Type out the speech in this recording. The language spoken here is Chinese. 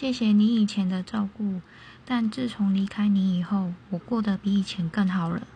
谢谢你以前的照顾但自从离开你以后我过得比以前更好了。